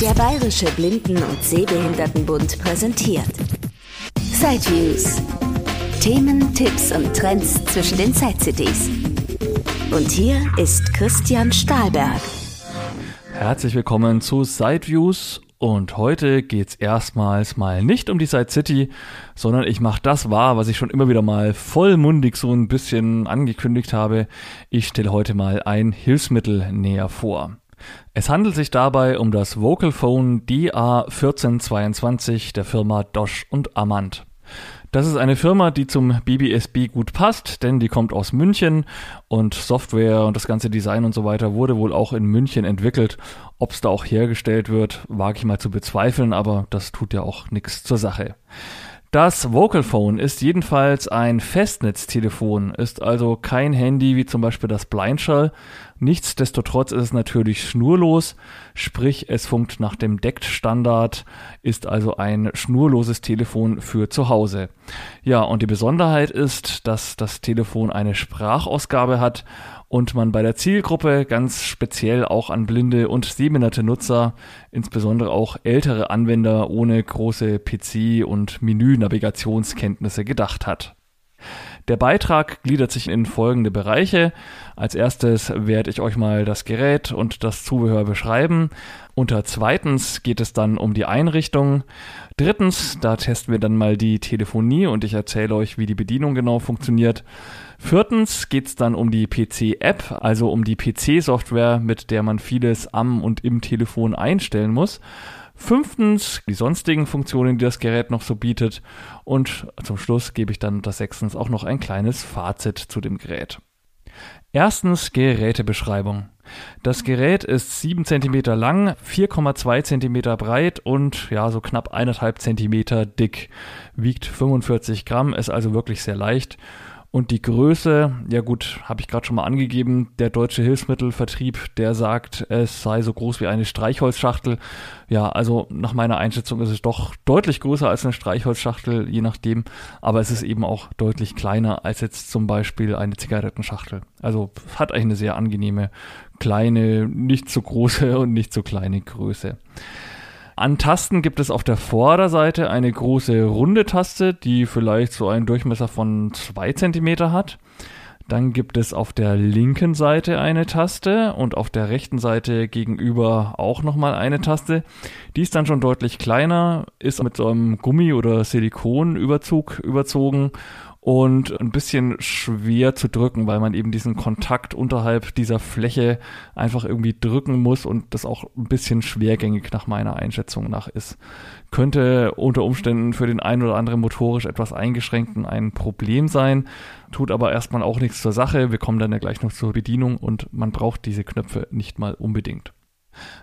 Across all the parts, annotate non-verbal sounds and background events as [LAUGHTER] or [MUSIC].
Der Bayerische Blinden- und Sehbehindertenbund präsentiert Sideviews. Themen, Tipps und Trends zwischen den Side-CDs. Und hier ist Christian Stahlberg. Herzlich willkommen zu Sideviews und heute geht's erstmals mal nicht um die Side City, sondern ich mache das wahr, was ich schon immer wieder mal vollmundig so ein bisschen angekündigt habe. Ich stelle heute mal ein Hilfsmittel näher vor. Es handelt sich dabei um das Vocalphone DA1422 der Firma Dosch und Amand. Das ist eine Firma, die zum BBSB gut passt, denn die kommt aus München und Software und das ganze Design und so weiter wurde wohl auch in München entwickelt. Ob es da auch hergestellt wird, wage ich mal zu bezweifeln, aber das tut ja auch nichts zur Sache. Das Vocalphone ist jedenfalls ein Festnetztelefon, ist also kein Handy wie zum Beispiel das Blindshell. Nichtsdestotrotz ist es natürlich schnurlos, sprich es funkt nach dem DECT-Standard, ist also ein schnurloses Telefon für zu Hause. Ja, und die Besonderheit ist, dass das Telefon eine Sprachausgabe hat und man bei der Zielgruppe ganz speziell auch an blinde und sehbehinderte Nutzer, insbesondere auch ältere Anwender ohne große PC- und Menü-Navigationskenntnisse gedacht hat. Der Beitrag gliedert sich in folgende Bereiche. Als erstes werde ich euch mal das Gerät und das Zubehör beschreiben. Unter zweitens geht es dann um die Einrichtung. Drittens, da testen wir dann mal die Telefonie und ich erzähle euch, wie die Bedienung genau funktioniert. Viertens geht es dann um die PC-App, also um die PC-Software, mit der man vieles am und im Telefon einstellen muss. Fünftens die sonstigen Funktionen, die das Gerät noch so bietet. Und zum Schluss gebe ich dann das sechstens auch noch ein kleines Fazit zu dem Gerät. Erstens Gerätebeschreibung. Das Gerät ist 7 cm lang, 4,2 cm breit und ja, so knapp 1,5 cm dick. Wiegt 45 Gramm, ist also wirklich sehr leicht und die Größe, ja gut, habe ich gerade schon mal angegeben, der deutsche Hilfsmittelvertrieb, der sagt, es sei so groß wie eine Streichholzschachtel. Ja, also nach meiner Einschätzung ist es doch deutlich größer als eine Streichholzschachtel, je nachdem. Aber es ist eben auch deutlich kleiner als jetzt zum Beispiel eine Zigarettenschachtel. Also hat eigentlich eine sehr angenehme, kleine, nicht so große [LAUGHS] und nicht so kleine Größe. An Tasten gibt es auf der Vorderseite eine große runde Taste, die vielleicht so einen Durchmesser von zwei Zentimeter hat. Dann gibt es auf der linken Seite eine Taste und auf der rechten Seite gegenüber auch nochmal eine Taste. Die ist dann schon deutlich kleiner, ist mit so einem Gummi- oder Silikonüberzug überzogen und ein bisschen schwer zu drücken, weil man eben diesen Kontakt unterhalb dieser Fläche einfach irgendwie drücken muss und das auch ein bisschen schwergängig nach meiner Einschätzung nach ist. Könnte unter Umständen für den einen oder anderen motorisch etwas eingeschränkten ein Problem sein, tut aber erstmal auch nichts zur Sache. Wir kommen dann ja gleich noch zur Bedienung und man braucht diese Knöpfe nicht mal unbedingt.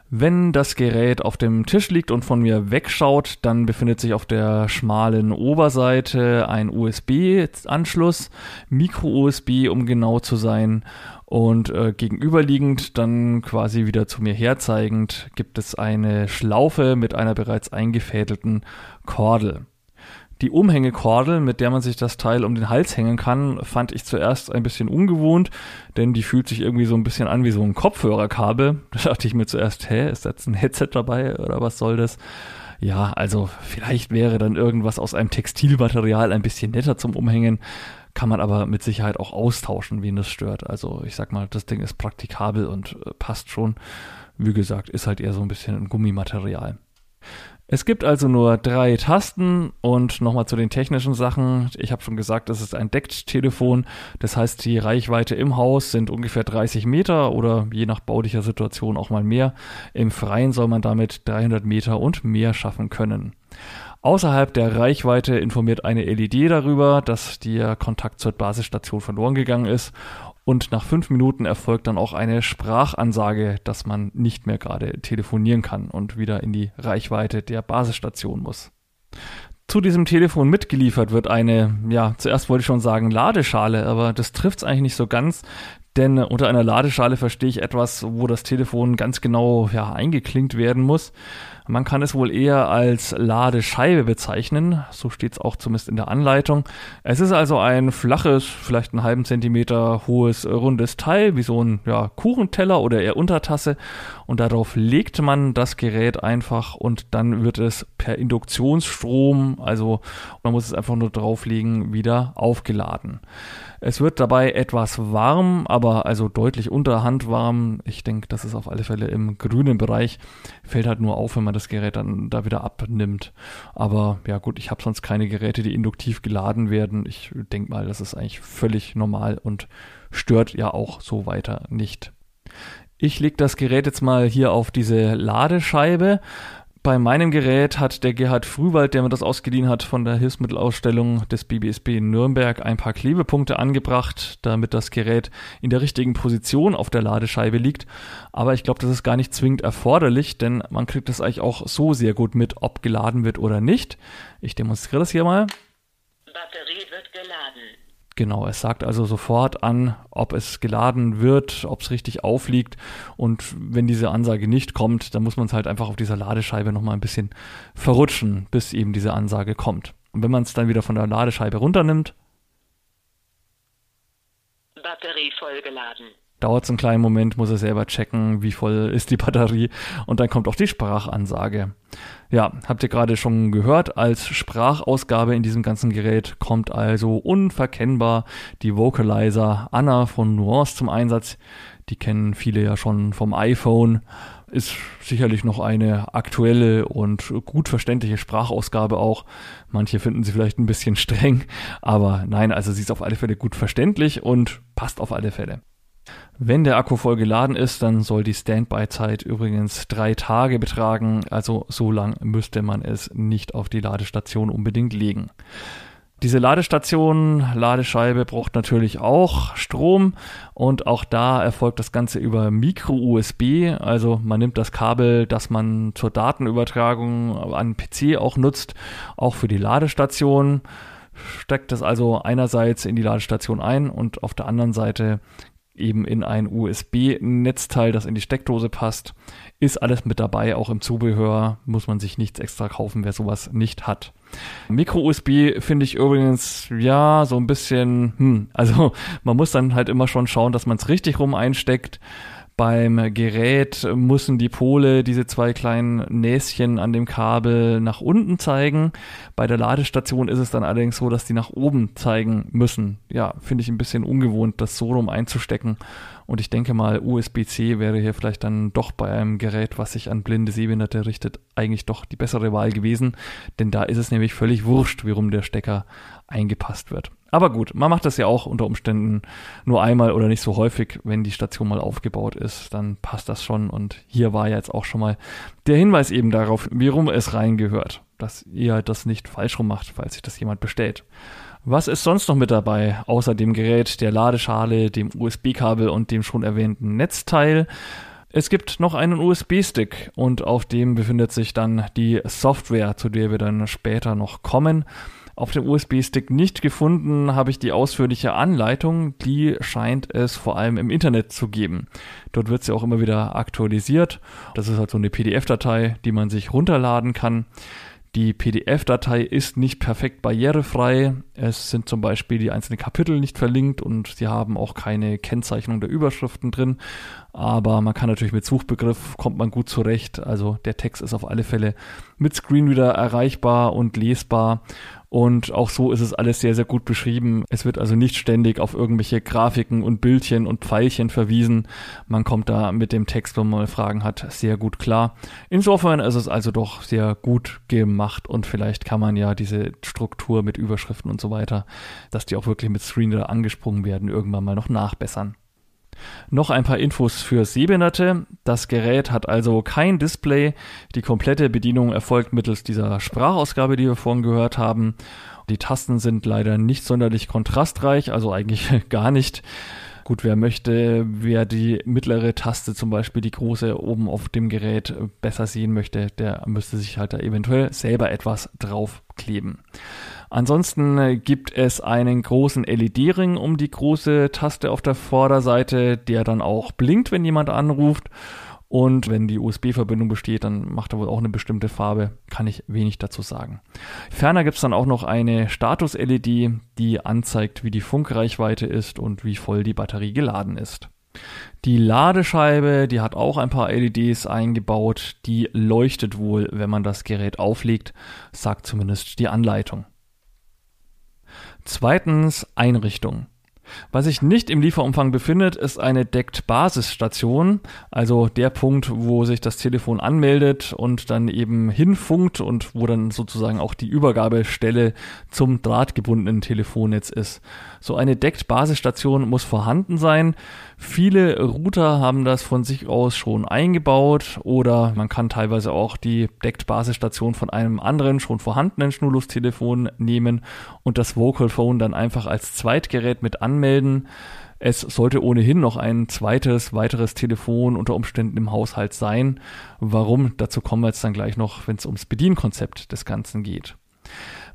Wenn das Gerät auf dem Tisch liegt und von mir wegschaut, dann befindet sich auf der schmalen Oberseite ein USB-Anschluss, Micro-USB, um genau zu sein. Und äh, gegenüberliegend, dann quasi wieder zu mir herzeigend, gibt es eine Schlaufe mit einer bereits eingefädelten Kordel. Die Umhängekordel, mit der man sich das Teil um den Hals hängen kann, fand ich zuerst ein bisschen ungewohnt, denn die fühlt sich irgendwie so ein bisschen an wie so ein Kopfhörerkabel. [LAUGHS] Da dachte ich mir zuerst, hä, ist jetzt ein Headset dabei oder was soll das? Ja, also vielleicht wäre dann irgendwas aus einem Textilmaterial ein bisschen netter zum Umhängen, kann man aber mit Sicherheit auch austauschen, wen das stört. Also ich sag mal, das Ding ist praktikabel und äh, passt schon. Wie gesagt, ist halt eher so ein bisschen ein Gummimaterial. Es gibt also nur drei Tasten und nochmal zu den technischen Sachen. Ich habe schon gesagt, es ist ein Deckt-Telefon. Das heißt, die Reichweite im Haus sind ungefähr 30 Meter oder je nach baulicher Situation auch mal mehr. Im Freien soll man damit 300 Meter und mehr schaffen können. Außerhalb der Reichweite informiert eine LED darüber, dass der Kontakt zur Basisstation verloren gegangen ist und nach fünf Minuten erfolgt dann auch eine Sprachansage, dass man nicht mehr gerade telefonieren kann und wieder in die Reichweite der Basisstation muss. Zu diesem Telefon mitgeliefert wird eine, ja, zuerst wollte ich schon sagen Ladeschale, aber das trifft es eigentlich nicht so ganz, denn unter einer Ladeschale verstehe ich etwas, wo das Telefon ganz genau ja, eingeklinkt werden muss. Man kann es wohl eher als Ladescheibe bezeichnen, so steht es auch zumindest in der Anleitung. Es ist also ein flaches, vielleicht einen halben Zentimeter hohes, rundes Teil, wie so ein ja, Kuchenteller oder eher Untertasse und darauf legt man das Gerät einfach und dann wird es per Induktionsstrom, also man muss es einfach nur drauflegen, wieder aufgeladen. Es wird dabei etwas warm, aber also deutlich unter Hand warm. Ich denke, das ist auf alle Fälle im grünen Bereich. Fällt halt nur auf, wenn man das Gerät dann da wieder abnimmt. Aber ja gut, ich habe sonst keine Geräte, die induktiv geladen werden. Ich denke mal, das ist eigentlich völlig normal und stört ja auch so weiter nicht. Ich lege das Gerät jetzt mal hier auf diese Ladescheibe. Bei meinem Gerät hat der Gerhard Frühwald, der mir das ausgeliehen hat von der Hilfsmittelausstellung des BBSB in Nürnberg, ein paar Klebepunkte angebracht, damit das Gerät in der richtigen Position auf der Ladescheibe liegt. Aber ich glaube, das ist gar nicht zwingend erforderlich, denn man kriegt das eigentlich auch so sehr gut mit, ob geladen wird oder nicht. Ich demonstriere das hier mal. Batterie wird geladen. Genau, es sagt also sofort an, ob es geladen wird, ob es richtig aufliegt. Und wenn diese Ansage nicht kommt, dann muss man es halt einfach auf dieser Ladescheibe nochmal ein bisschen verrutschen, bis eben diese Ansage kommt. Und wenn man es dann wieder von der Ladescheibe runternimmt, Batterie vollgeladen dauert es einen kleinen Moment, muss er selber checken, wie voll ist die Batterie und dann kommt auch die Sprachansage. Ja, habt ihr gerade schon gehört, als Sprachausgabe in diesem ganzen Gerät kommt also unverkennbar die Vocalizer Anna von Nuance zum Einsatz. Die kennen viele ja schon vom iPhone. Ist sicherlich noch eine aktuelle und gut verständliche Sprachausgabe auch. Manche finden sie vielleicht ein bisschen [LAUGHS] streng, aber nein, also sie ist auf alle Fälle gut verständlich und passt auf alle Fälle. Wenn der Akku voll geladen ist, dann soll die Standby-Zeit übrigens drei Tage betragen. Also so lang müsste man es nicht auf die Ladestation unbedingt legen. Diese Ladestation, Ladescheibe braucht natürlich auch Strom und auch da erfolgt das Ganze über Micro-USB. Also man nimmt das Kabel, das man zur Datenübertragung an PC auch nutzt, auch für die Ladestation steckt das also einerseits in die Ladestation ein und auf der anderen Seite eben in ein USB-Netzteil, das in die Steckdose passt. Ist alles mit dabei, auch im Zubehör muss man sich nichts extra kaufen, wer sowas nicht hat. Micro-USB finde ich übrigens, ja, so ein bisschen, hm, also [LAUGHS] man muss dann halt immer schon schauen, dass man es richtig rum einsteckt. Beim Gerät müssen die Pole, diese zwei kleinen Näschen an dem Kabel nach unten zeigen. Bei der Ladestation ist es dann allerdings so, dass die nach oben zeigen müssen. Ja, finde ich ein bisschen ungewohnt, das so rum einzustecken. Und ich denke mal, USB-C wäre hier vielleicht dann doch bei einem Gerät, was sich an blinde Sehbehinderte richtet, eigentlich doch die bessere Wahl gewesen. Denn da ist es nämlich völlig wurscht, wie rum der Stecker eingepasst wird. Aber gut, man macht das ja auch unter Umständen nur einmal oder nicht so häufig, wenn die Station mal aufgebaut ist, dann passt das schon. Und hier war ja jetzt auch schon mal der Hinweis eben darauf, wie rum es reingehört, dass ihr halt das nicht falsch rum macht, falls sich das jemand bestellt. Was ist sonst noch mit dabei, außer dem Gerät, der Ladeschale, dem USB-Kabel und dem schon erwähnten Netzteil? Es gibt noch einen USB-Stick und auf dem befindet sich dann die Software, zu der wir dann später noch kommen. Auf dem USB-Stick nicht gefunden habe ich die ausführliche Anleitung. Die scheint es vor allem im Internet zu geben. Dort wird sie auch immer wieder aktualisiert. Das ist halt so eine PDF-Datei, die man sich runterladen kann. Die PDF-Datei ist nicht perfekt barrierefrei. Es sind zum Beispiel die einzelnen Kapitel nicht verlinkt und sie haben auch keine Kennzeichnung der Überschriften drin. Aber man kann natürlich mit Suchbegriff kommt man gut zurecht. Also der Text ist auf alle Fälle mit Screenreader erreichbar und lesbar. Und auch so ist es alles sehr, sehr gut beschrieben. Es wird also nicht ständig auf irgendwelche Grafiken und Bildchen und Pfeilchen verwiesen. Man kommt da mit dem Text, wenn man mal Fragen hat, sehr gut klar. Insofern ist es also doch sehr gut gemacht und vielleicht kann man ja diese Struktur mit Überschriften und so weiter, dass die auch wirklich mit Screenreader angesprungen werden, irgendwann mal noch nachbessern. Noch ein paar Infos für Sehbehinderte. Das Gerät hat also kein Display. Die komplette Bedienung erfolgt mittels dieser Sprachausgabe, die wir vorhin gehört haben. Die Tasten sind leider nicht sonderlich kontrastreich, also eigentlich [LAUGHS] gar nicht. Gut, wer möchte, wer die mittlere Taste, zum Beispiel die große oben auf dem Gerät besser sehen möchte, der müsste sich halt da eventuell selber etwas draufkleben. Ansonsten äh, gibt es einen großen LED-Ring um die große Taste auf der Vorderseite, der dann auch blinkt, wenn jemand anruft. Und wenn die USB-Verbindung besteht, dann macht er wohl auch eine bestimmte Farbe. Kann ich wenig dazu sagen. Ferner gibt es dann auch noch eine Status-LED, die anzeigt, wie die Funkreichweite ist und wie voll die Batterie geladen ist. Die Ladescheibe, die hat auch ein paar LEDs eingebaut, die leuchtet wohl, wenn man das Gerät auflegt, sagt zumindest die Anleitung. Zweitens Einrichtung. Was sich nicht im Lieferumfang befindet, ist eine Deckt-Basisstation, also der Punkt, wo sich das Telefon anmeldet und dann eben hinfunkt und wo dann sozusagen auch die Übergabestelle zum drahtgebundenen Telefonnetz ist. So eine Deckt-Basisstation muss vorhanden sein. Viele Router haben das von sich aus schon eingebaut oder man kann teilweise auch die Deckt-Basisstation von einem anderen schon vorhandenen Schnurlustelefon nehmen und das Vocal Phone dann einfach als Zweitgerät mit anmelden. Es sollte ohnehin noch ein zweites, weiteres Telefon unter Umständen im Haushalt sein. Warum? Dazu kommen wir jetzt dann gleich noch, wenn es ums Bedienkonzept des Ganzen geht.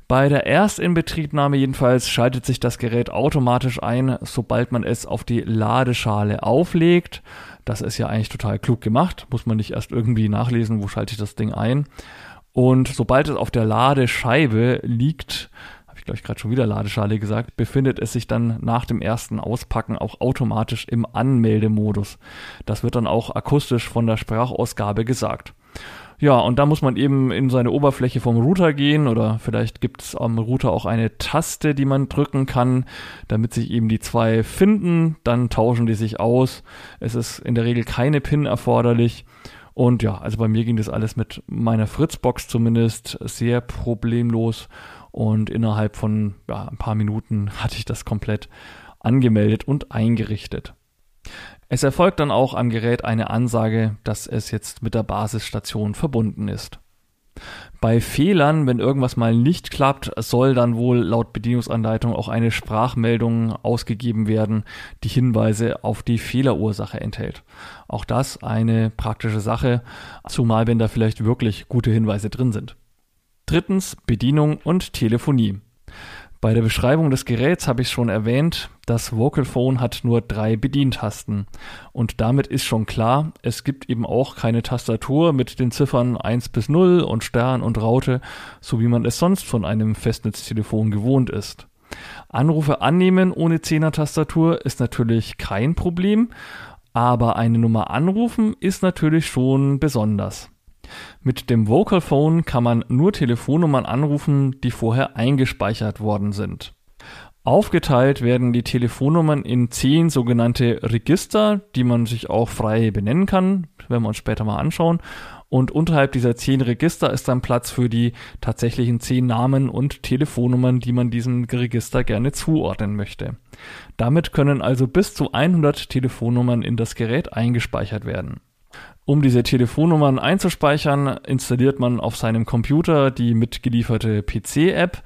Bei der Erstinbetriebnahme jedenfalls schaltet sich das Gerät automatisch ein, sobald man es auf die Ladeschale auflegt. Das ist ja eigentlich total klug gemacht, muss man nicht erst irgendwie nachlesen, wo schalte ich das Ding ein. Und sobald es auf der Ladescheibe liegt, habe ich glaube ich gerade schon wieder Ladeschale gesagt, befindet es sich dann nach dem ersten Auspacken auch automatisch im Anmeldemodus. Das wird dann auch akustisch von der Sprachausgabe gesagt. Ja, und da muss man eben in seine Oberfläche vom Router gehen oder vielleicht gibt es am Router auch eine Taste, die man drücken kann, damit sich eben die zwei finden. Dann tauschen die sich aus. Es ist in der Regel keine PIN erforderlich. Und ja, also bei mir ging das alles mit meiner Fritzbox zumindest sehr problemlos. Und innerhalb von ja, ein paar Minuten hatte ich das komplett angemeldet und eingerichtet. Es erfolgt dann auch am Gerät eine Ansage, dass es jetzt mit der Basisstation verbunden ist. Bei Fehlern, wenn irgendwas mal nicht klappt, soll dann wohl laut Bedienungsanleitung auch eine Sprachmeldung ausgegeben werden, die Hinweise auf die Fehlerursache enthält. Auch das eine praktische Sache, zumal wenn da vielleicht wirklich gute Hinweise drin sind. Drittens Bedienung und Telefonie. Bei der Beschreibung des Geräts habe ich schon erwähnt, das Vocal Phone hat nur drei Bedientasten. Und damit ist schon klar, es gibt eben auch keine Tastatur mit den Ziffern 1 bis 0 und Stern und Raute, so wie man es sonst von einem Festnetztelefon gewohnt ist. Anrufe annehmen ohne Zehner-Tastatur ist natürlich kein Problem, aber eine Nummer anrufen ist natürlich schon besonders. Mit dem Vocal Phone kann man nur Telefonnummern anrufen, die vorher eingespeichert worden sind. Aufgeteilt werden die Telefonnummern in zehn sogenannte Register, die man sich auch frei benennen kann, werden wir uns später mal anschauen. Und unterhalb dieser zehn Register ist dann Platz für die tatsächlichen zehn Namen und Telefonnummern, die man diesem Register gerne zuordnen möchte. Damit können also bis zu 100 Telefonnummern in das Gerät eingespeichert werden. Um diese Telefonnummern einzuspeichern, installiert man auf seinem Computer die mitgelieferte PC-App,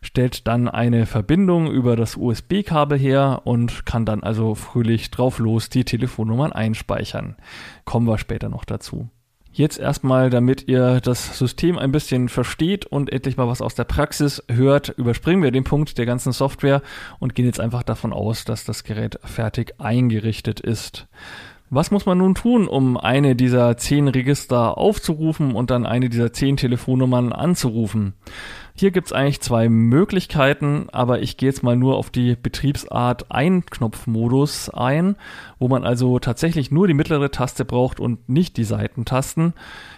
stellt dann eine Verbindung über das USB-Kabel her und kann dann also fröhlich drauf los die Telefonnummern einspeichern. Kommen wir später noch dazu. Jetzt erstmal, damit ihr das System ein bisschen versteht und endlich mal was aus der Praxis hört, überspringen wir den Punkt der ganzen Software und gehen jetzt einfach davon aus, dass das Gerät fertig eingerichtet ist. Was muss man nun tun, um eine dieser zehn Register aufzurufen und dann eine dieser zehn Telefonnummern anzurufen? Hier gibt's eigentlich zwei Möglichkeiten, aber ich gehe jetzt mal nur auf die Betriebsart Einknopfmodus ein, wo man also tatsächlich nur die mittlere Taste braucht und nicht die Seitentasten.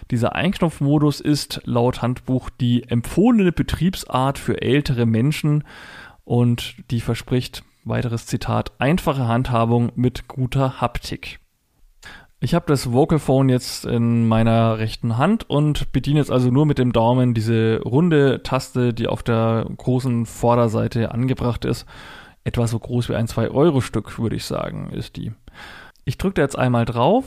Dieser Einknopfmodus ist laut Handbuch die empfohlene Betriebsart für ältere Menschen und die verspricht, weiteres Zitat, einfache Handhabung mit guter Haptik. Ich habe das Vocal Phone jetzt in meiner rechten Hand und bediene jetzt also nur mit dem Daumen diese runde Taste, die auf der großen Vorderseite angebracht ist. Etwa so groß wie ein 2-Euro-Stück, würde ich sagen, ist die. Ich drücke jetzt einmal drauf.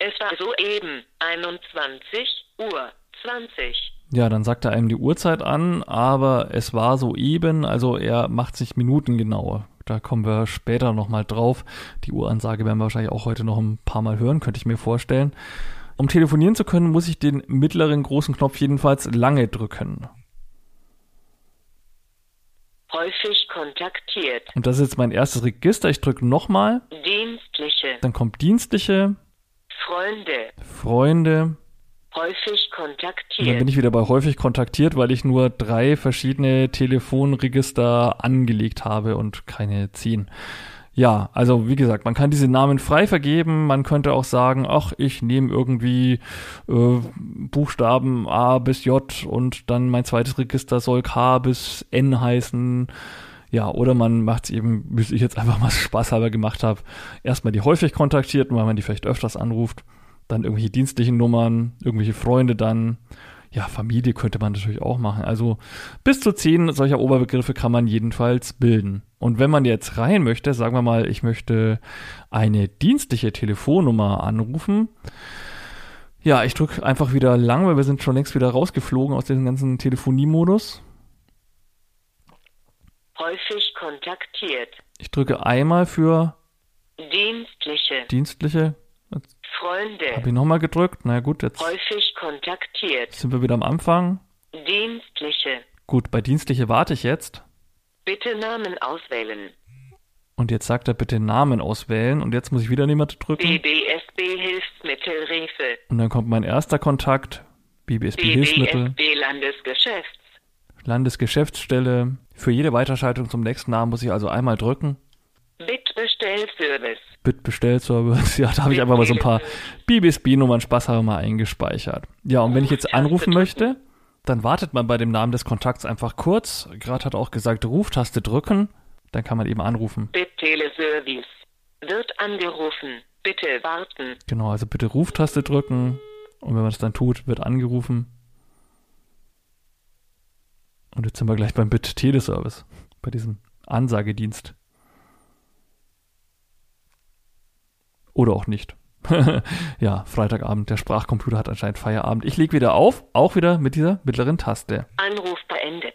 Es war soeben 21 Uhr 20. Ja, dann sagt er einem die Uhrzeit an, aber es war soeben, also er macht sich Minuten genauer. Da kommen wir später nochmal drauf. Die Uhransage werden wir wahrscheinlich auch heute noch ein paar Mal hören, könnte ich mir vorstellen. Um telefonieren zu können, muss ich den mittleren großen Knopf jedenfalls lange drücken. Häufig kontaktiert. Und das ist jetzt mein erstes Register. Ich drücke nochmal. Dienstliche. Dann kommt dienstliche. Freunde. Freunde. Häufig Und dann kontaktiert. bin ich wieder bei häufig kontaktiert, weil ich nur drei verschiedene Telefonregister angelegt habe und keine zehn. Ja, also wie gesagt, man kann diese Namen frei vergeben. Man könnte auch sagen, ach, ich nehme irgendwie äh, Buchstaben A bis J und dann mein zweites Register soll K bis N heißen. Ja, oder man macht es eben, wie ich jetzt einfach mal spaßhalber gemacht habe, erstmal die häufig kontaktierten, weil man die vielleicht öfters anruft, dann irgendwelche dienstlichen Nummern, irgendwelche Freunde dann. Ja, Familie könnte man natürlich auch machen. Also bis zu zehn solcher Oberbegriffe kann man jedenfalls bilden. Und wenn man jetzt rein möchte, sagen wir mal, ich möchte eine dienstliche Telefonnummer anrufen. Ja, ich drücke einfach wieder lang, weil wir sind schon längst wieder rausgeflogen aus diesem ganzen Telefoniemodus. Häufig kontaktiert. Ich drücke einmal für Dienstliche. dienstliche. Freunde. Habe ich nochmal gedrückt. Na gut, jetzt Häufig kontaktiert. sind wir wieder am Anfang. Dienstliche. Gut, bei dienstliche warte ich jetzt. Bitte Namen auswählen. Und jetzt sagt er bitte Namen auswählen. Und jetzt muss ich wieder niemand drücken. BBSB Hilfsmittelrefe. Und dann kommt mein erster Kontakt. BBSB Hilfsmittel, BBSB Landesgeschäfts. Landesgeschäftsstelle. Für jede Weiterschaltung zum nächsten Namen muss ich also einmal drücken. Bitbestellservice. Bitbestellservice. [LAUGHS] Ja, da habe ich einfach mal so ein paar BBSB-Nummern spaßhalber mal eingespeichert. Ja, und wenn ich jetzt anrufen möchte, dann wartet man bei dem Namen des Kontakts einfach kurz. Gerade hat er auch gesagt, Ruftaste drücken. Dann kann man eben anrufen. Bitteleservice. Wird angerufen. Bitte warten. Genau, also bitte Ruftaste drücken. Und wenn man es dann tut, wird angerufen. Und jetzt sind wir gleich beim Bit-Teleservice. Bei diesem Ansagedienst. Oder auch nicht. [LAUGHS] ja, Freitagabend. Der Sprachcomputer hat anscheinend Feierabend. Ich lege wieder auf, auch wieder mit dieser mittleren Taste. Anruf beendet.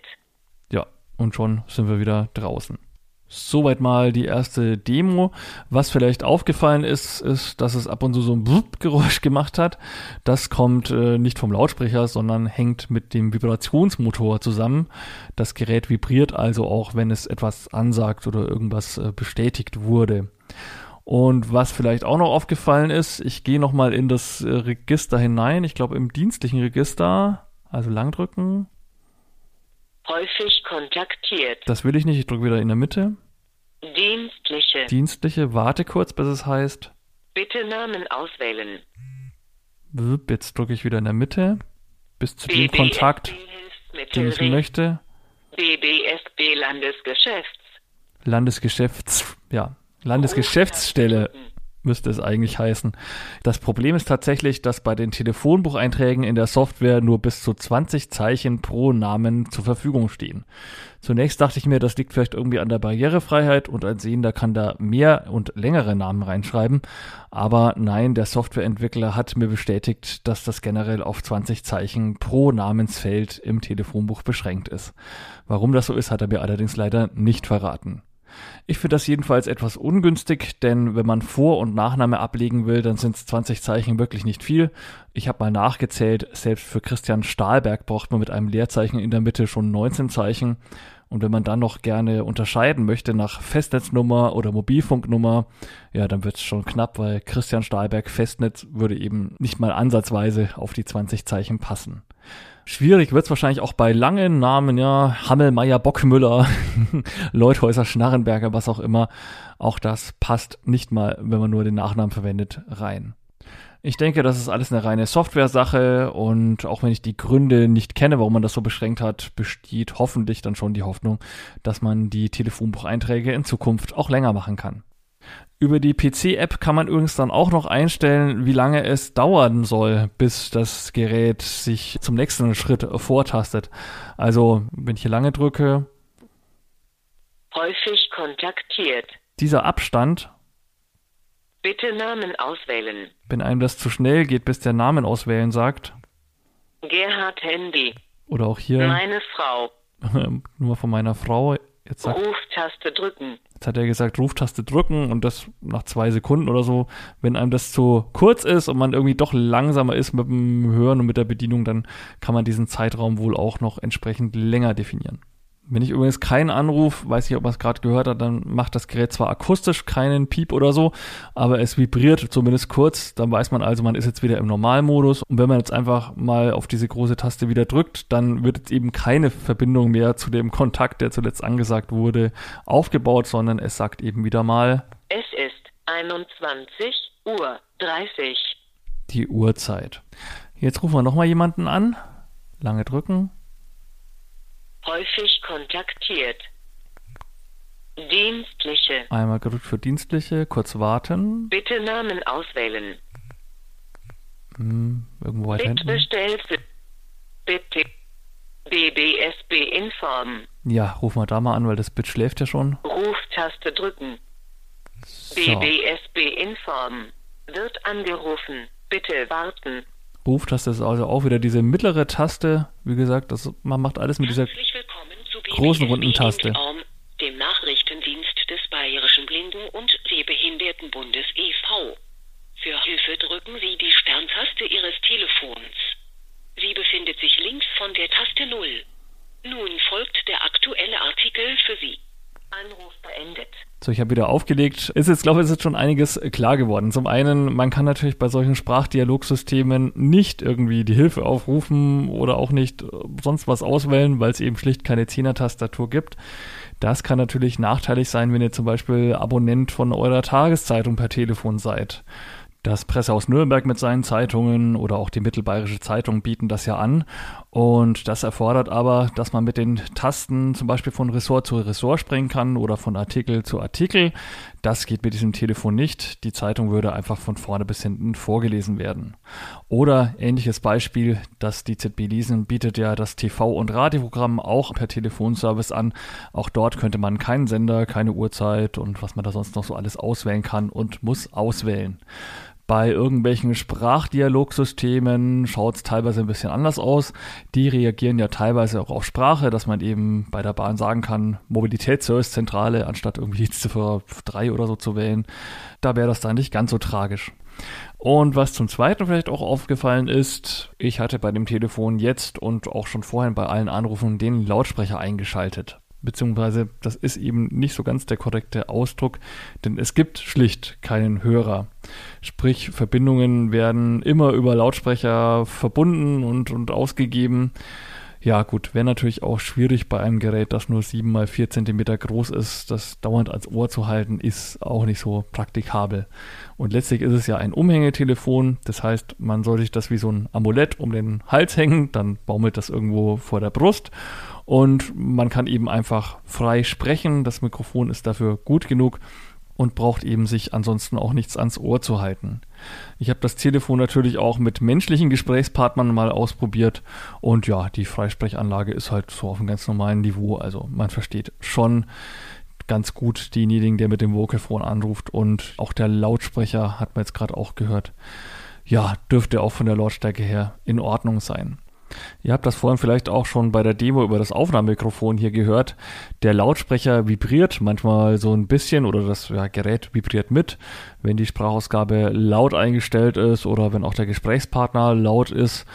Ja, und schon sind wir wieder draußen. Soweit mal die erste Demo. Was vielleicht aufgefallen ist, ist, dass es ab und zu so ein Blub-Geräusch gemacht hat. Das kommt äh, nicht vom Lautsprecher, sondern hängt mit dem Vibrationsmotor zusammen. Das Gerät vibriert also auch, wenn es etwas ansagt oder irgendwas äh, bestätigt wurde. Und was vielleicht auch noch aufgefallen ist, ich gehe nochmal in das äh, Register hinein. Ich glaube im dienstlichen Register, also langdrücken. Häufig kontaktiert. Das will ich nicht, ich drücke wieder in der Mitte. Dienstliche. Dienstliche, warte kurz, bis es heißt. Bitte Namen auswählen. Jetzt drücke ich wieder in der Mitte. Bis zu dem Kontakt, den ich möchte. BBSB Landesgeschäfts. Landesgeschäfts, ja, Landesgeschäftsstelle müsste es eigentlich heißen. Das Problem ist tatsächlich, dass bei den Telefonbucheinträgen in der Software nur bis zu 20 Zeichen pro Namen zur Verfügung stehen. Zunächst dachte ich mir, das liegt vielleicht irgendwie an der Barrierefreiheit und ein Sehender kann da mehr und längere Namen reinschreiben. Aber nein, der Softwareentwickler hat mir bestätigt, dass das generell auf 20 Zeichen pro Namensfeld im Telefonbuch beschränkt ist. Warum das so ist, hat er mir allerdings leider nicht verraten. Ich finde das jedenfalls etwas ungünstig, denn wenn man Vor- und Nachname ablegen will, dann sind es 20 Zeichen wirklich nicht viel. Ich habe mal nachgezählt, selbst für Christian Stahlberg braucht man mit einem Leerzeichen in der Mitte schon 19 Zeichen. Und wenn man dann noch gerne unterscheiden möchte nach Festnetznummer oder Mobilfunknummer, ja, dann wird es schon knapp, weil Christian Stahlberg Festnetz würde eben nicht mal ansatzweise auf die 20 Zeichen passen. Schwierig wird es wahrscheinlich auch bei langen Namen, ja, Hammelmeier, Bockmüller, [LAUGHS] Leuthäuser, Schnarrenberger, was auch immer. Auch das passt nicht mal, wenn man nur den Nachnamen verwendet, rein. Ich denke, das ist alles eine reine Software-Sache und auch wenn ich die Gründe nicht kenne, warum man das so beschränkt hat, besteht hoffentlich dann schon die Hoffnung, dass man die Telefonbucheinträge in Zukunft auch länger machen kann. Über die PC-App kann man übrigens dann auch noch einstellen, wie lange es dauern soll, bis das Gerät sich zum nächsten Schritt vortastet. Also, wenn ich hier lange drücke, Häufig kontaktiert. dieser Abstand, Bitte Namen auswählen. wenn einem das zu schnell geht, bis der Namen auswählen sagt, Gerhard Handy. oder auch hier Meine Frau. [LAUGHS] nur von meiner Frau, jetzt, sagt, Ruftaste drücken. jetzt hat er gesagt, Ruftaste drücken und das nach zwei Sekunden oder so. Wenn einem das zu kurz ist und man irgendwie doch langsamer ist mit dem Hören und mit der Bedienung, dann kann man diesen Zeitraum wohl auch noch entsprechend länger definieren. Wenn ich übrigens keinen Anruf, weiß ich, ob man es gerade gehört hat, dann macht das Gerät zwar akustisch keinen Piep oder so, aber es vibriert zumindest kurz. Dann weiß man also, man ist jetzt wieder im Normalmodus. Und wenn man jetzt einfach mal auf diese große Taste wieder drückt, dann wird jetzt eben keine Verbindung mehr zu dem Kontakt, der zuletzt angesagt wurde, aufgebaut, sondern es sagt eben wieder mal. Es ist 21 Uhr 30. Die Uhrzeit. Jetzt rufen wir nochmal jemanden an. Lange drücken. Häufig kontaktiert. Dienstliche. Einmal gedrückt für Dienstliche, kurz warten. Bitte Namen auswählen. Hm, irgendwo weiter Bitte hinten. Bitte. BBSB Inform. Ja, rufen wir da mal an, weil das Bit schläft ja schon. Ruftaste drücken. So. BBSB Inform. Wird angerufen. Bitte warten. Ruftaste ist also auch wieder diese mittlere Taste. Wie gesagt, das, man macht alles mit dieser großen runden Taste. Dem Nachrichtendienst des Bayerischen Blinden- und Sehbehindertenbundes e.V. Für Hilfe drücken Sie die Sterntaste Ihres Telefons. Sie befindet sich links von der Taste 0. Nun folgt der aktuelle Artikel für Sie. Anruf beendet. So, ich habe wieder aufgelegt. Ist jetzt, glaube ich, ist jetzt schon einiges klar geworden. Zum einen, man kann natürlich bei solchen Sprachdialogsystemen nicht irgendwie die Hilfe aufrufen oder auch nicht äh, sonst was auswählen, weil es eben schlicht keine Zehner-Tastatur gibt. Das kann natürlich nachteilig sein, wenn ihr zum Beispiel Abonnent von eurer Tageszeitung per Telefon seid. Das Pressehaus Nürnberg mit seinen Zeitungen oder auch die Mittelbayerische Zeitung bieten das ja an. Und das erfordert aber, dass man mit den Tasten zum Beispiel von Ressort zu Ressort springen kann oder von Artikel zu Artikel. Das geht mit diesem Telefon nicht. Die Zeitung würde einfach von vorne bis hinten vorgelesen werden. Oder ähnliches Beispiel, das die ZB Leasing bietet ja das TV- und Radioprogramm auch per Telefonservice an. Auch dort könnte man keinen Sender, keine Uhrzeit und was man da sonst noch so alles auswählen kann und muss auswählen. Bei irgendwelchen Sprachdialogsystemen schaut es teilweise ein bisschen anders aus. Die reagieren ja teilweise auch auf Sprache, dass man eben bei der Bahn sagen kann, Mobilitätsservicezentrale, anstatt irgendwie Ziffer 3 oder so zu wählen. Da wäre das dann nicht ganz so tragisch. Und was zum Zweiten vielleicht auch aufgefallen ist, ich hatte bei dem Telefon jetzt und auch schon vorhin bei allen Anrufen den Lautsprecher eingeschaltet beziehungsweise das ist eben nicht so ganz der korrekte Ausdruck, denn es gibt schlicht keinen Hörer. Sprich, Verbindungen werden immer über Lautsprecher verbunden und, und ausgegeben. Ja, gut, wäre natürlich auch schwierig bei einem Gerät, das nur 7 mal 4 Zentimeter groß ist, das dauernd ans Ohr zu halten, ist auch nicht so praktikabel. Und letztlich ist es ja ein Umhängetelefon, das heißt, man soll sich das wie so ein Amulett um den Hals hängen, dann baumelt das irgendwo vor der Brust und man kann eben einfach frei sprechen. Das Mikrofon ist dafür gut genug und braucht eben sich ansonsten auch nichts ans Ohr zu halten. Ich habe das Telefon natürlich auch mit menschlichen Gesprächspartnern mal ausprobiert und ja, die Freisprechanlage ist halt so auf einem ganz normalen Niveau. Also man versteht schon ganz gut denjenigen, der mit dem Vocalphone anruft und auch der Lautsprecher hat man jetzt gerade auch gehört. Ja, dürfte auch von der Lautstärke her in Ordnung sein. Ihr habt das vorhin vielleicht auch schon bei der Demo über das Aufnahmemikrofon hier gehört. Der Lautsprecher vibriert manchmal so ein bisschen oder das ja, Gerät vibriert mit, wenn die Sprachausgabe laut eingestellt ist oder wenn auch der Gesprächspartner laut ist.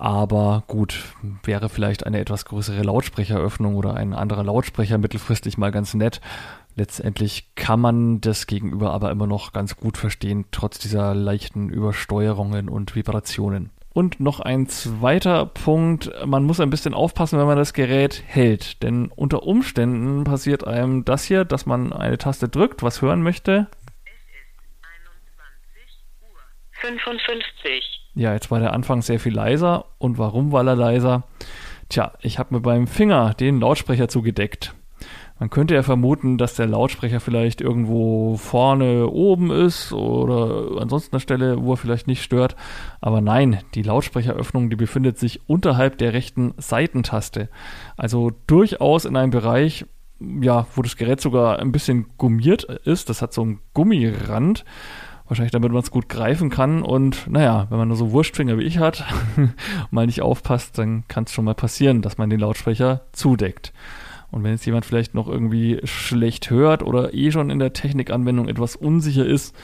Aber gut, wäre vielleicht eine etwas größere Lautsprecheröffnung oder ein anderer Lautsprecher mittelfristig mal ganz nett. Letztendlich kann man das Gegenüber aber immer noch ganz gut verstehen, trotz dieser leichten Übersteuerungen und Vibrationen. Und noch ein zweiter Punkt, man muss ein bisschen aufpassen, wenn man das Gerät hält. Denn unter Umständen passiert einem das hier, dass man eine Taste drückt, was hören möchte. 55. Ja, jetzt war der Anfang sehr viel leiser. Und warum war er leiser? Tja, ich habe mir beim Finger den Lautsprecher zugedeckt. Man könnte ja vermuten, dass der Lautsprecher vielleicht irgendwo vorne oben ist oder ansonsten eine Stelle, wo er vielleicht nicht stört. Aber nein, die Lautsprecheröffnung, die befindet sich unterhalb der rechten Seitentaste. Also durchaus in einem Bereich, ja, wo das Gerät sogar ein bisschen gummiert ist. Das hat so einen Gummirand. Wahrscheinlich damit man es gut greifen kann. Und naja, wenn man nur so Wurstfinger wie ich hat, [LAUGHS] mal nicht aufpasst, dann kann es schon mal passieren, dass man den Lautsprecher zudeckt. Und wenn jetzt jemand vielleicht noch irgendwie schlecht hört oder eh schon in der Technikanwendung etwas unsicher ist,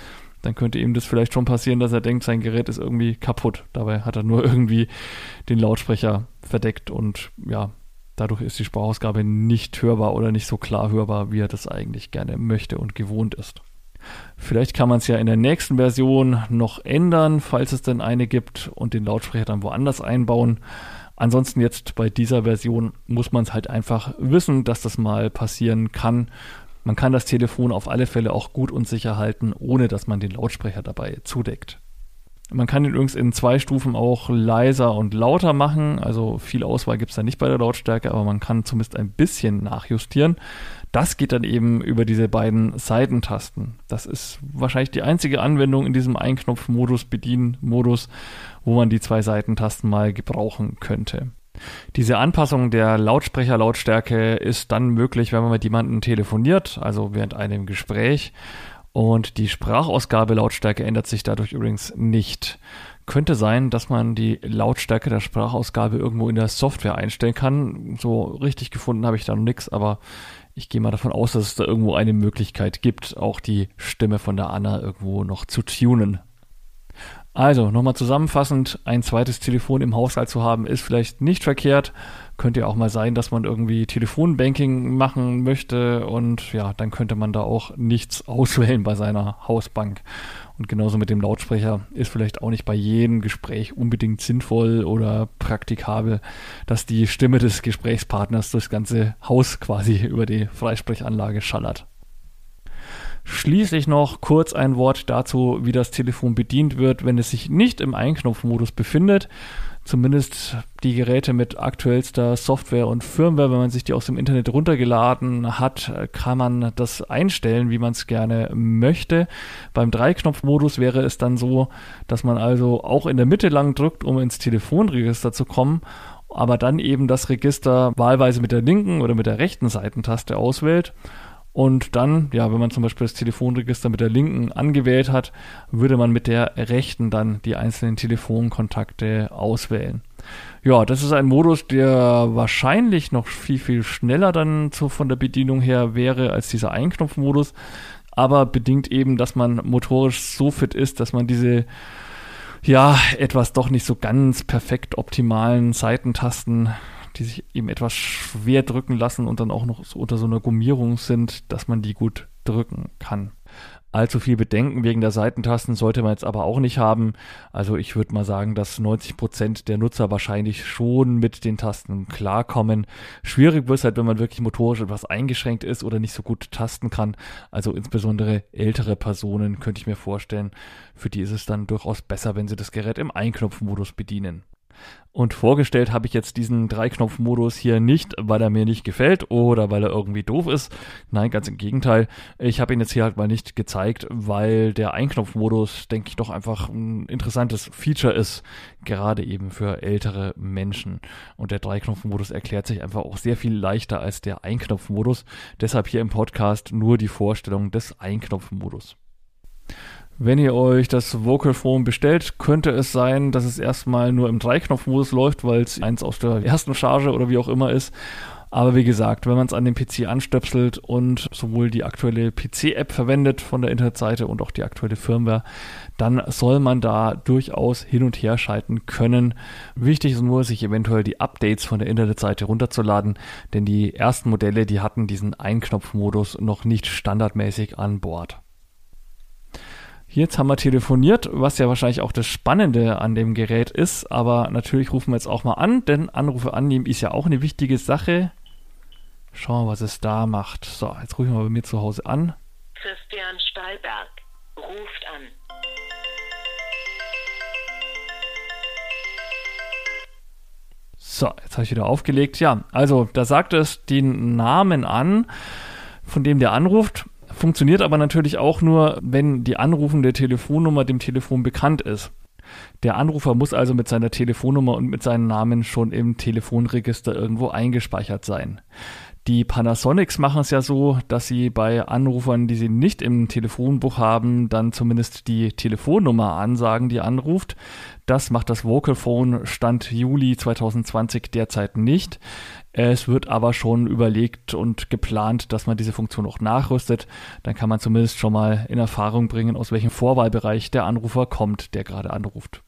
dann könnte ihm das vielleicht schon passieren, dass er denkt, sein Gerät ist irgendwie kaputt. Dabei hat er nur irgendwie den Lautsprecher verdeckt und ja, Dadurch ist die Sprachausgabe nicht hörbar oder nicht so klar hörbar, wie er das eigentlich gerne möchte und gewohnt ist. Vielleicht kann man es ja in der nächsten Version noch ändern, falls es denn eine gibt und den Lautsprecher dann woanders einbauen. Ansonsten jetzt bei dieser Version muss man es halt einfach wissen, dass das mal passieren kann. Man kann das Telefon auf alle Fälle auch gut und sicher halten, ohne dass man den Lautsprecher dabei zudeckt. Man kann ihn übrigens in zwei Stufen auch leiser und lauter machen. Also viel Auswahl gibt es da nicht bei der Lautstärke, aber man kann zumindest ein bisschen nachjustieren. Das geht dann eben über diese beiden Seitentasten. Das ist wahrscheinlich die einzige Anwendung in diesem Einknopfmodus, Bedienmodus, wo man die zwei Seitentasten mal gebrauchen könnte. Diese Anpassung der Lautsprecherlautstärke ist dann möglich, wenn man mit jemandem telefoniert, also während einem Gespräch. Und die Sprachausgabelautstärke ändert sich dadurch übrigens nicht. Könnte sein, dass man die Lautstärke der Sprachausgabe irgendwo in der Software einstellen kann. So richtig gefunden habe ich da noch nichts, aber ich gehe mal davon aus, dass es da irgendwo eine Möglichkeit gibt, auch die Stimme von der Anna irgendwo noch zu tunen. Also, nochmal zusammenfassend, ein zweites Telefon im Haushalt zu haben, ist vielleicht nicht verkehrt. Könnte ja auch mal sein, dass man irgendwie Telefonbanking machen möchte und ja, dann könnte man da auch nichts [LAUGHS] auswählen bei seiner Hausbank. Und genauso mit dem Lautsprecher ist vielleicht auch nicht bei jedem Gespräch unbedingt sinnvoll oder praktikabel, dass die Stimme des Gesprächspartners durchs ganze Haus quasi [LAUGHS] über die Freisprechanlage schallert. Schließlich noch kurz ein Wort dazu, wie das Telefon bedient wird, wenn es sich nicht im Einknopfmodus befindet. Zumindest die Geräte mit aktuellster Software und Firmware, wenn man sich die aus dem Internet runtergeladen hat, kann man das einstellen, wie man es gerne möchte. Beim Dreiknopfmodus wäre es dann so, dass man also auch in der Mitte lang drückt, um ins Telefonregister zu kommen aber dann eben das Register wahlweise mit der linken oder mit der rechten Seitentaste auswählt und dann, ja, wenn man zum Beispiel das Telefonregister mit der linken angewählt hat, würde man mit der rechten dann die einzelnen Telefonkontakte auswählen. Ja, das ist ein Modus, der wahrscheinlich noch viel, viel schneller dann so von der Bedienung her wäre als dieser Einknopfmodus, aber bedingt eben, dass man motorisch so fit ist, dass man diese ja, etwas doch nicht so ganz perfekt optimalen Seitentasten die sich eben etwas schwer drücken lassen und dann auch noch so unter so einer Gummierung sind, dass man die gut drücken kann. Allzu viel Bedenken wegen der Seitentasten sollte man jetzt aber auch nicht haben. Also ich würde mal sagen, dass 90 Prozent der Nutzer wahrscheinlich schon mit den Tasten klarkommen. Schwierig wird es halt, wenn man wirklich motorisch etwas eingeschränkt ist oder nicht so gut tasten kann. Also insbesondere ältere Personen könnte ich mir vorstellen, für die ist es dann durchaus besser, wenn sie das Gerät im Einknopfmodus bedienen. Und vorgestellt habe ich jetzt diesen Dreiknopf-Modus hier nicht, weil er mir nicht gefällt oder weil er irgendwie doof ist. Nein, ganz im Gegenteil. Ich habe ihn jetzt hier halt mal nicht gezeigt, weil der Einknopf-Modus, denke ich, doch einfach ein interessantes Feature ist, gerade eben für ältere Menschen. Und der Dreiknopf-Modus erklärt sich einfach auch sehr viel leichter als der Einknopf-Modus. Deshalb hier im Podcast nur die Vorstellung des Einknopf-Modus. Wenn ihr euch das Vocal Phone bestellt, könnte es sein, dass es erstmal nur im Dreiknopfmodus läuft, weil es eins aus der ersten Charge oder wie auch immer ist. Aber wie gesagt, wenn man es an den PC anstöpselt und sowohl die aktuelle PC-App verwendet von der Internetseite und auch die aktuelle Firmware, dann soll man da durchaus hin und her schalten können. Wichtig ist nur, sich eventuell die Updates von der Internetseite runterzuladen, denn die ersten Modelle, die hatten diesen Einknopfmodus noch nicht standardmäßig an Bord. Jetzt haben wir telefoniert, was ja wahrscheinlich auch das Spannende an dem Gerät ist, aber natürlich rufen wir jetzt auch mal an, denn Anrufe annehmen ist ja auch eine wichtige Sache. Schauen wir, was es da macht. So, jetzt rufen wir bei mir zu Hause an. Christian Stahlberg ruft an. So, jetzt habe ich wieder aufgelegt. Ja, also da sagt es den Namen an, von dem der anruft. Funktioniert aber natürlich auch nur, wenn die anrufende Telefonnummer dem Telefon bekannt ist. Der Anrufer muss also mit seiner Telefonnummer und mit seinem Namen schon im Telefonregister irgendwo eingespeichert sein. Die Panasonics machen es ja so, dass sie bei Anrufern, die sie nicht im Telefonbuch haben, dann zumindest die Telefonnummer ansagen, die anruft. Das macht das Vocal Phone Stand Juli 2020 derzeit nicht. Es wird aber schon überlegt und geplant, dass man diese Funktion auch nachrüstet. Dann kann man zumindest schon mal in Erfahrung bringen, aus welchem Vorwahlbereich der Anrufer kommt, der gerade anruft.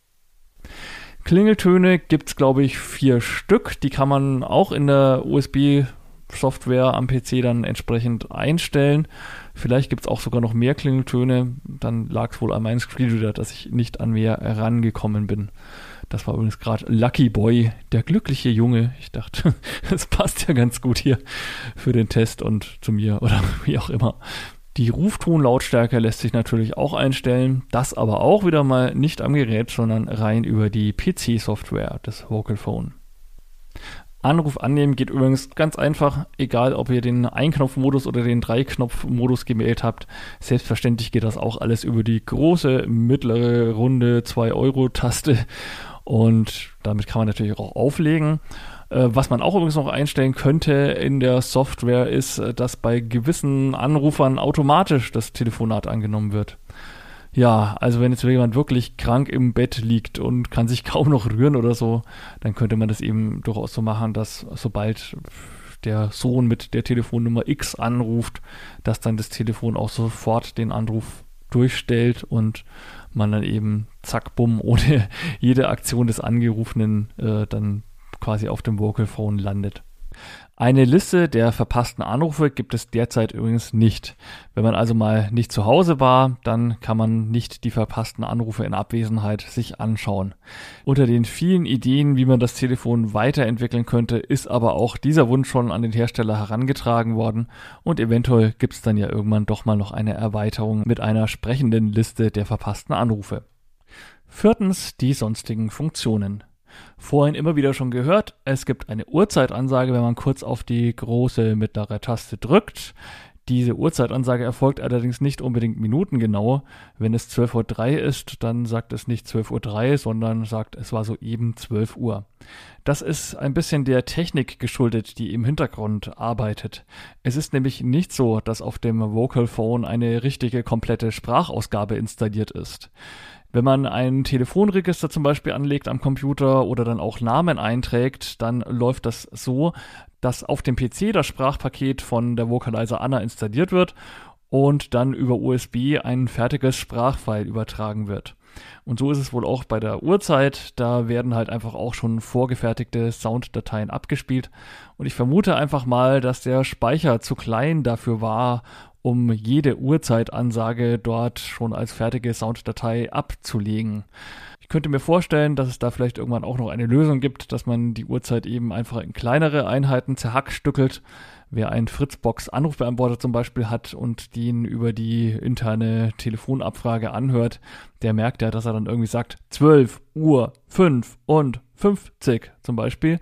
Klingeltöne gibt es, glaube ich, vier Stück. Die kann man auch in der USB Software am PC dann entsprechend einstellen. Vielleicht gibt es auch sogar noch mehr Klingeltöne. Dann lag es wohl an meinem Screenreader, dass ich nicht an mehr herangekommen bin. Das war übrigens gerade Lucky Boy, der glückliche Junge. Ich dachte, [LAUGHS] das passt ja ganz gut hier für den Test und zu mir oder [LAUGHS] wie auch immer. Die Ruftonlautstärke lässt sich natürlich auch einstellen, das aber auch wieder mal nicht am Gerät, sondern rein über die PC-Software des Vocal Phone. Anruf annehmen geht übrigens ganz einfach, egal ob ihr den Einknopfmodus oder den Dreiknopfmodus gewählt habt. Selbstverständlich geht das auch alles über die große, mittlere, runde 2-Euro-Taste und damit kann man natürlich auch auflegen. Äh, was man auch übrigens noch einstellen könnte in der Software ist, dass bei gewissen Anrufern automatisch das Telefonat angenommen wird. Ja, also wenn jetzt jemand wirklich krank im Bett liegt und kann sich [LAUGHS] kaum noch rühren oder so, dann könnte man das eben durchaus so machen, dass sobald der Sohn mit der Telefonnummer X anruft, dass dann das Telefon auch sofort den Anruf durchstellt und man dann eben zack, bumm, [LAUGHS] ohne jede Aktion des Angerufenen äh, dann quasi auf dem Vocal Phone landet. Eine Liste der verpassten Anrufe gibt es derzeit übrigens nicht. Wenn man also mal nicht zu Hause war, dann kann man nicht die verpassten Anrufe in Abwesenheit sich anschauen. Unter den vielen Ideen, wie man das Telefon weiterentwickeln könnte, ist aber auch dieser Wunsch schon an den Hersteller herangetragen worden und eventuell gibt es dann ja irgendwann doch mal noch eine Erweiterung mit einer sprechenden Liste der verpassten Anrufe. Viertens die sonstigen Funktionen vorhin immer wieder schon gehört. Es gibt eine Uhrzeitansage, wenn man kurz auf die große mittlere Taste drückt. Diese Uhrzeitansage erfolgt allerdings nicht unbedingt minutengenau. Wenn es 12.03 Uhr ist, dann sagt es nicht 12.03 Uhr, sondern sagt, es war soeben 12 Uhr. Das ist ein bisschen der Technik geschuldet, die im Hintergrund arbeitet. Es ist nämlich nicht so, dass auf dem Vocal Phone eine richtige komplette Sprachausgabe installiert ist. Wenn man ein Telefonregister zum Beispiel anlegt am Computer oder dann auch Namen einträgt, dann läuft das so, dass auf dem PC das Sprachpaket von der Vocalizer Anna installiert wird und dann über USB ein fertiges Sprachfile übertragen wird. Und so ist es wohl auch bei der Uhrzeit. Da werden halt einfach auch schon vorgefertigte Sounddateien abgespielt. Und ich vermute einfach mal, dass der Speicher zu klein dafür war, um jede Uhrzeitansage dort schon als fertige Sounddatei abzulegen. Ich könnte mir vorstellen, dass es da vielleicht irgendwann auch noch eine Lösung gibt, dass man die Uhrzeit eben einfach in kleinere Einheiten zerhackstückelt. Wer einen Fritzbox-Anrufbeantworter zum Beispiel hat und den über die interne Telefonabfrage anhört, der merkt ja, dass er dann irgendwie sagt 12 Uhr 5 und 50 zum Beispiel.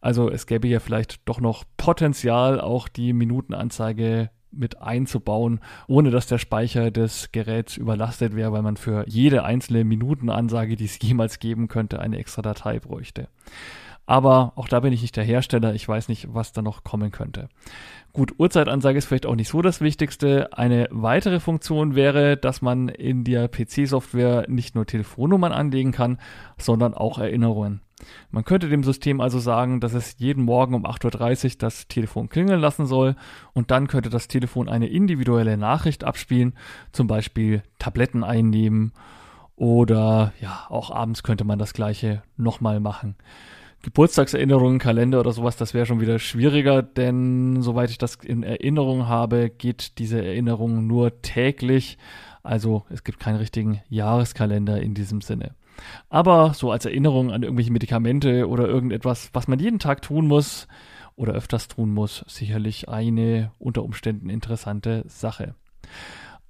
Also es gäbe ja vielleicht doch noch Potenzial, auch die Minutenanzeige mit einzubauen, ohne dass der Speicher des Geräts überlastet wäre, weil man für jede einzelne Minutenansage, die es [LAUGHS] jemals geben könnte, eine extra Datei bräuchte. Aber auch da bin ich nicht der Hersteller, ich weiß nicht, was da noch kommen könnte. Gut, Uhrzeitansage ist vielleicht auch nicht so das Wichtigste. Eine weitere Funktion wäre, dass man in der PC-Software nicht nur Telefonnummern anlegen kann, sondern auch Erinnerungen. Man könnte dem System also sagen, dass es jeden Morgen um 8.30 Uhr das Telefon klingeln lassen soll und dann könnte das Telefon eine individuelle Nachricht abspielen, zum Beispiel Tabletten einnehmen oder ja, auch abends könnte man das gleiche nochmal machen. Geburtstagserinnerungen, Kalender oder sowas, das wäre schon wieder schwieriger, denn soweit ich das in Erinnerung habe, geht diese Erinnerung nur täglich. Also es gibt keinen richtigen Jahreskalender in diesem Sinne. Aber so als Erinnerung an irgendwelche Medikamente oder irgendetwas, was man jeden Tag tun muss oder öfters tun muss, sicherlich eine unter Umständen interessante Sache.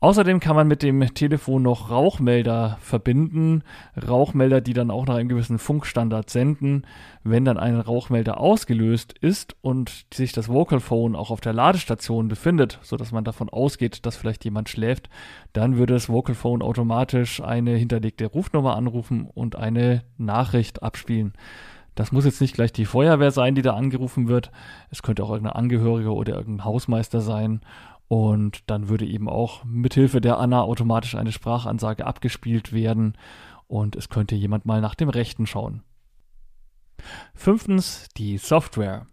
Außerdem kann man mit dem Telefon noch Rauchmelder verbinden. Rauchmelder, die dann auch nach einem gewissen Funkstandard senden. Wenn dann ein Rauchmelder ausgelöst ist und sich das Vocal Phone auch auf der Ladestation befindet, sodass man davon ausgeht, dass vielleicht jemand schläft, dann würde das Vocal Phone automatisch eine hinterlegte Rufnummer anrufen und eine Nachricht abspielen. Das muss jetzt nicht gleich die Feuerwehr sein, die da angerufen wird. Es könnte auch irgendein Angehöriger oder irgendein Hausmeister sein. Und dann würde eben auch mithilfe der Anna automatisch eine Sprachansage abgespielt werden und es könnte jemand mal nach dem Rechten schauen. Fünftens die Software.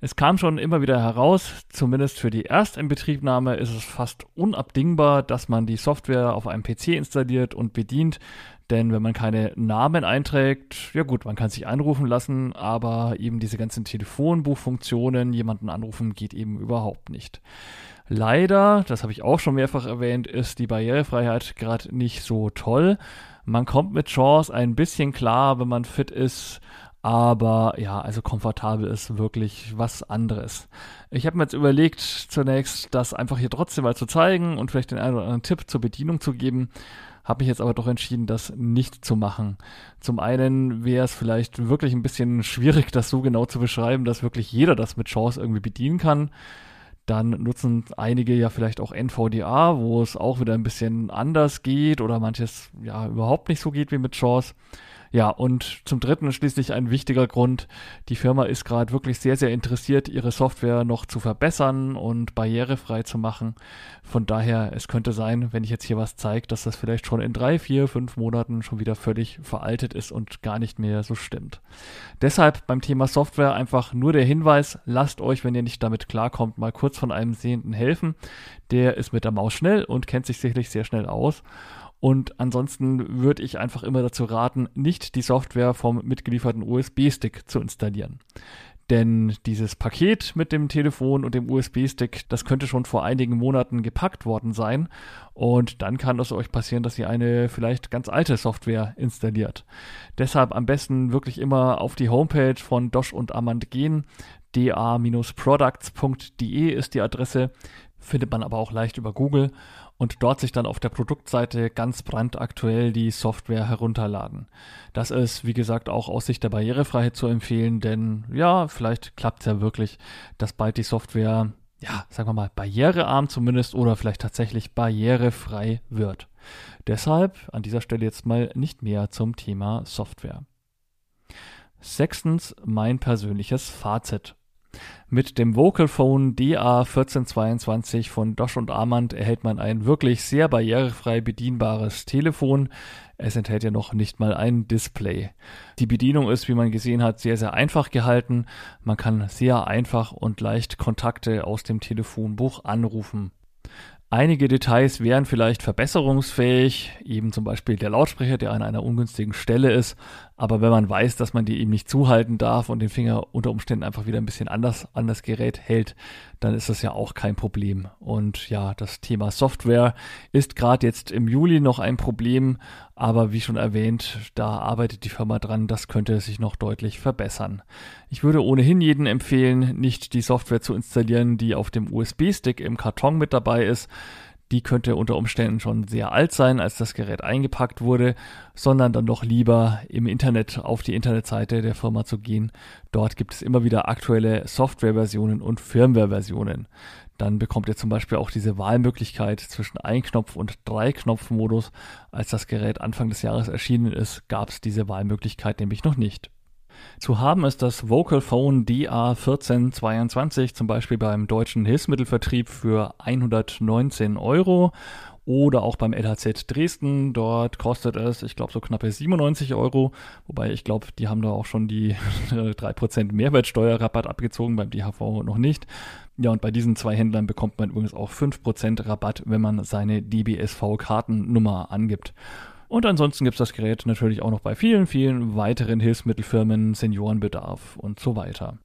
Es kam schon immer wieder heraus, zumindest für die Erstinbetriebnahme ist es fast unabdingbar, dass man die Software auf einem PC installiert und bedient, Denn wenn man keine Namen einträgt, ja gut, man kann sich anrufen lassen, aber eben diese ganzen Telefonbuchfunktionen, jemanden anrufen, geht eben überhaupt nicht. Leider, das habe ich auch schon mehrfach erwähnt, ist die Barrierefreiheit gerade nicht so toll. Man kommt mit Chance ein bisschen klar, wenn man fit ist, aber ja, also komfortabel ist wirklich was anderes. Ich habe mir jetzt überlegt, zunächst das einfach hier trotzdem mal zu zeigen und vielleicht den einen oder anderen Tipp zur Bedienung zu geben. Habe mich jetzt aber doch entschieden, das nicht zu machen. Zum einen wäre es vielleicht wirklich ein bisschen schwierig, das so genau zu beschreiben, dass wirklich jeder das mit Chance irgendwie bedienen kann. Dann nutzen einige ja vielleicht auch NVDA, wo es auch wieder ein bisschen anders geht oder manches ja überhaupt nicht so geht wie mit Chance. Ja, und zum dritten schließlich ein wichtiger Grund. Die Firma ist gerade wirklich sehr, sehr interessiert, ihre Software noch zu verbessern und barrierefrei zu machen. Von daher, es könnte sein, wenn ich jetzt hier was zeige, dass das vielleicht schon in drei, vier, fünf Monaten schon wieder völlig veraltet ist und gar nicht mehr so stimmt. Deshalb beim Thema Software einfach nur der Hinweis, lasst euch, wenn ihr nicht damit klarkommt, mal kurz von einem Sehenden helfen. Der ist mit der Maus schnell und kennt sich sicherlich sehr schnell aus. Und ansonsten würde ich einfach immer dazu raten, nicht die Software vom mitgelieferten USB-Stick zu installieren. Denn dieses Paket mit dem Telefon und dem USB-Stick, das könnte schon vor einigen Monaten gepackt worden sein. Und dann kann es euch passieren, dass ihr eine vielleicht ganz alte Software installiert. Deshalb am besten wirklich immer auf die Homepage von Dosh und Amand gehen. da-products.de ist die Adresse. Findet man aber auch leicht über Google und dort sich dann auf der Produktseite ganz brandaktuell die Software herunterladen. Das ist, wie gesagt, auch aus Sicht der Barrierefreiheit zu empfehlen, denn ja, vielleicht klappt es ja wirklich, dass bald die Software, ja, sagen wir mal, barrierearm zumindest oder vielleicht tatsächlich barrierefrei wird. Deshalb an dieser Stelle jetzt mal nicht mehr zum Thema Software. Sechstens mein persönliches Fazit. Mit dem Vocalphone DA1422 von Dosch und Armand erhält man ein wirklich sehr barrierefrei bedienbares Telefon. Es enthält ja noch nicht mal ein Display. Die Bedienung ist, wie man gesehen hat, sehr, sehr einfach gehalten. Man kann sehr einfach und leicht Kontakte aus dem Telefonbuch anrufen. Einige Details wären vielleicht verbesserungsfähig, eben zum Beispiel der Lautsprecher, der an einer ungünstigen Stelle ist. Aber wenn man weiß, dass man die eben nicht zuhalten darf und den Finger unter Umständen einfach wieder ein bisschen anders an das Gerät hält, dann ist das ja auch kein Problem. Und ja, das Thema Software ist gerade jetzt im Juli noch ein Problem, aber wie schon erwähnt, da arbeitet die Firma dran, das könnte sich noch deutlich verbessern. Ich würde ohnehin jeden empfehlen, nicht die Software zu installieren, die auf dem USB-Stick im Karton mit dabei ist, die könnte unter Umständen schon sehr alt sein, als das Gerät eingepackt wurde, sondern dann doch lieber im Internet auf die Internetseite der Firma zu gehen. Dort gibt es immer wieder aktuelle Softwareversionen und Firmwareversionen. Dann bekommt ihr zum Beispiel auch diese Wahlmöglichkeit zwischen Ein-Knopf- und Drei-Knopf-Modus. Als das Gerät Anfang des Jahres erschienen ist, gab es diese Wahlmöglichkeit nämlich noch nicht. Zu haben ist das Vocalphone DA1422 zum Beispiel beim deutschen Hilfsmittelvertrieb für 119 Euro oder auch beim LHZ Dresden. Dort kostet es, ich glaube, so knappe 97 Euro. Wobei ich glaube, die haben da auch schon die [LAUGHS] 3% Mehrwertsteuerrabatt abgezogen, beim DHV noch nicht. Ja, und bei diesen zwei Händlern bekommt man übrigens auch 5% Rabatt, wenn man seine DBSV-Kartennummer angibt. Und ansonsten gibt es das Gerät natürlich auch noch bei vielen, vielen weiteren Hilfsmittelfirmen, Seniorenbedarf und so weiter.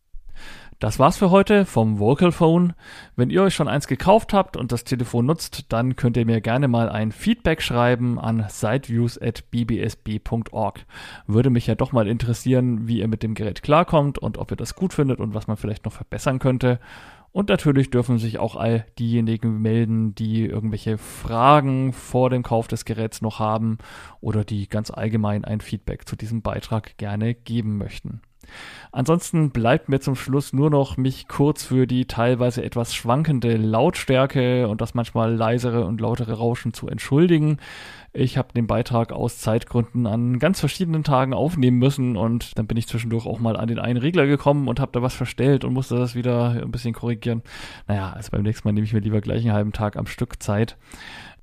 Das war's für heute vom Vocalphone. Wenn ihr euch schon eins gekauft habt und das Telefon nutzt, dann könnt ihr mir gerne mal ein Feedback schreiben an siteviews.bbsb.org. Würde mich ja doch mal interessieren, wie ihr mit dem Gerät klarkommt und ob ihr das gut findet und was man vielleicht noch verbessern könnte. Und natürlich dürfen sich auch all diejenigen melden, die irgendwelche Fragen vor dem Kauf des Geräts noch haben oder die ganz allgemein ein Feedback zu diesem Beitrag gerne geben möchten. Ansonsten bleibt mir zum Schluss nur noch mich kurz für die teilweise etwas schwankende Lautstärke und das manchmal leisere und lautere Rauschen zu entschuldigen. Ich habe den Beitrag aus Zeitgründen an ganz verschiedenen Tagen aufnehmen müssen und dann bin ich zwischendurch auch mal an den einen Regler gekommen und habe da was verstellt und musste das wieder ein bisschen korrigieren. Naja, also beim nächsten Mal nehme ich mir lieber gleich einen halben Tag am Stück Zeit.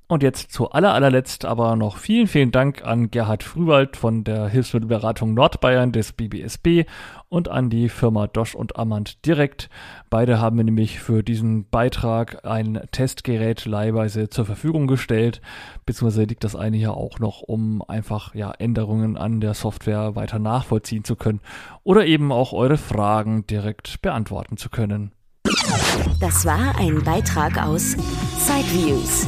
Und jetzt zu aller allerletzt aber noch vielen, vielen Dank an Gerhard Frühwald von der Hilfsmittelberatung Nordbayern des BBSB und an die Firma Dosch und Amand direkt. Beide haben mir nämlich für diesen Beitrag ein Testgerät leihweise zur Verfügung gestellt, beziehungsweise liegt das eine hier auch noch, um einfach ja Änderungen an der Software weiter nachvollziehen zu können oder eben auch eure Fragen direkt beantworten zu können. Das war ein Beitrag aus Sideviews